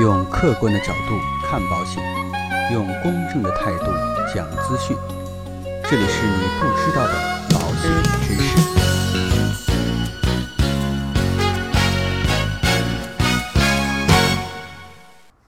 用客观的角度看保险，用公正的态度讲资讯。这里是你不知道的保险知识。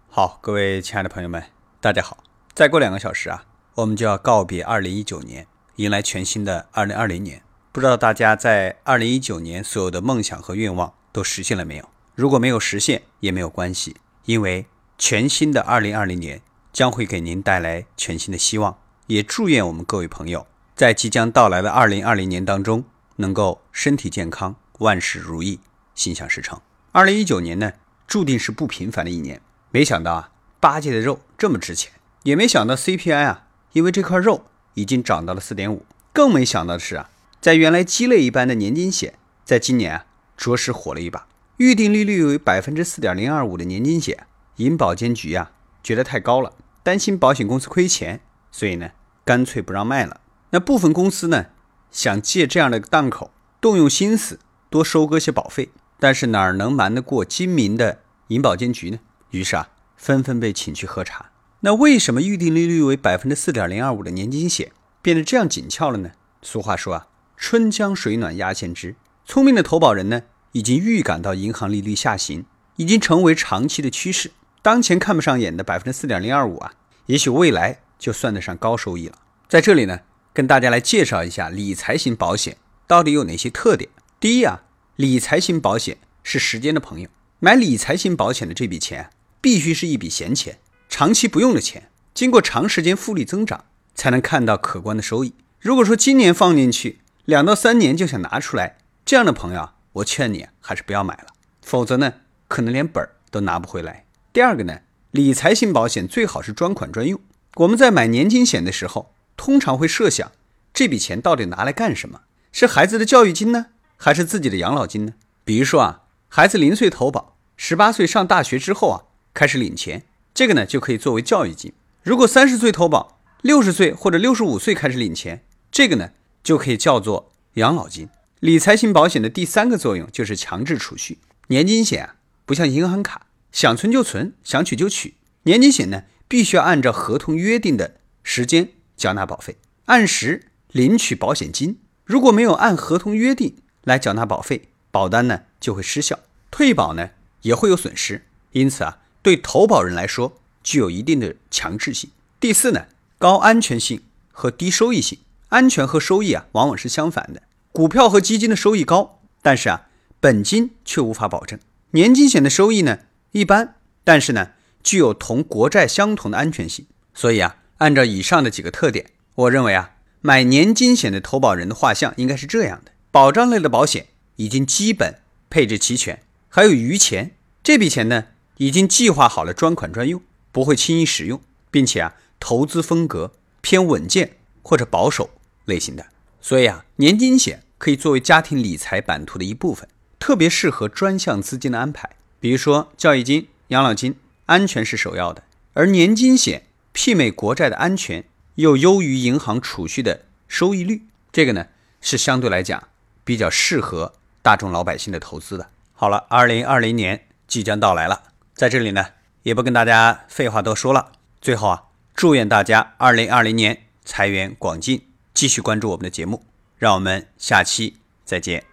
好，各位亲爱的朋友们，大家好。再过两个小时啊，我们就要告别2019年，迎来全新的2020年。不知道大家在2019年所有的梦想和愿望都实现了没有？如果没有实现，也没有关系，因为全新的2020年将会给您带来全新的希望。也祝愿我们各位朋友在即将到来的2020年当中，能够身体健康，万事如意，心想事成。2019年呢，注定是不平凡的一年。没想到啊，八戒的肉这么值钱，也没想到 CPI 啊，因为这块肉已经涨到了四点五。更没想到的是啊，在原来鸡肋一般的年金险，在今年啊，着实火了一把。预定利率为百分之四点零二五的年金险，银保监局啊觉得太高了，担心保险公司亏钱，所以呢，干脆不让卖了。那部分公司呢，想借这样的档口，动用心思多收割些保费，但是哪能瞒得过精明的银保监局呢？于是啊，纷纷被请去喝茶。那为什么预定利率为百分之四点零二五的年金险变得这样紧俏了呢？俗话说啊，春江水暖鸭先知。聪明的投保人呢，已经预感到银行利率下行已经成为长期的趋势。当前看不上眼的百分之四点零二五啊，也许未来就算得上高收益了。在这里呢，跟大家来介绍一下理财型保险到底有哪些特点。第一啊，理财型保险是时间的朋友，买理财型保险的这笔钱。必须是一笔闲钱，长期不用的钱，经过长时间复利增长，才能看到可观的收益。如果说今年放进去，两到三年就想拿出来，这样的朋友啊，我劝你还是不要买了，否则呢，可能连本儿都拿不回来。第二个呢，理财型保险最好是专款专用。我们在买年金险的时候，通常会设想这笔钱到底拿来干什么？是孩子的教育金呢，还是自己的养老金呢？比如说啊，孩子零岁投保，十八岁上大学之后啊。开始领钱，这个呢就可以作为教育金。如果三十岁投保，六十岁或者六十五岁开始领钱，这个呢就可以叫做养老金。理财型保险的第三个作用就是强制储蓄。年金险啊不像银行卡，想存就存，想取就取。年金险呢必须要按照合同约定的时间缴纳保费，按时领取保险金。如果没有按合同约定来缴纳保费，保单呢就会失效，退保呢也会有损失。因此啊。对投保人来说，具有一定的强制性。第四呢，高安全性和低收益性。安全和收益啊，往往是相反的。股票和基金的收益高，但是啊，本金却无法保证。年金险的收益呢，一般，但是呢，具有同国债相同的安全性。所以啊，按照以上的几个特点，我认为啊，买年金险的投保人的画像应该是这样的：保障类的保险已经基本配置齐全，还有余钱，这笔钱呢？已经计划好了专款专用，不会轻易使用，并且啊，投资风格偏稳健或者保守类型的。所以啊，年金险可以作为家庭理财版图的一部分，特别适合专项资金的安排。比如说教育金、养老金，安全是首要的，而年金险媲美国债的安全，又优于银行储蓄的收益率，这个呢是相对来讲比较适合大众老百姓的投资的。好了，二零二零年即将到来了。在这里呢，也不跟大家废话多说了。最后啊，祝愿大家二零二零年财源广进，继续关注我们的节目。让我们下期再见。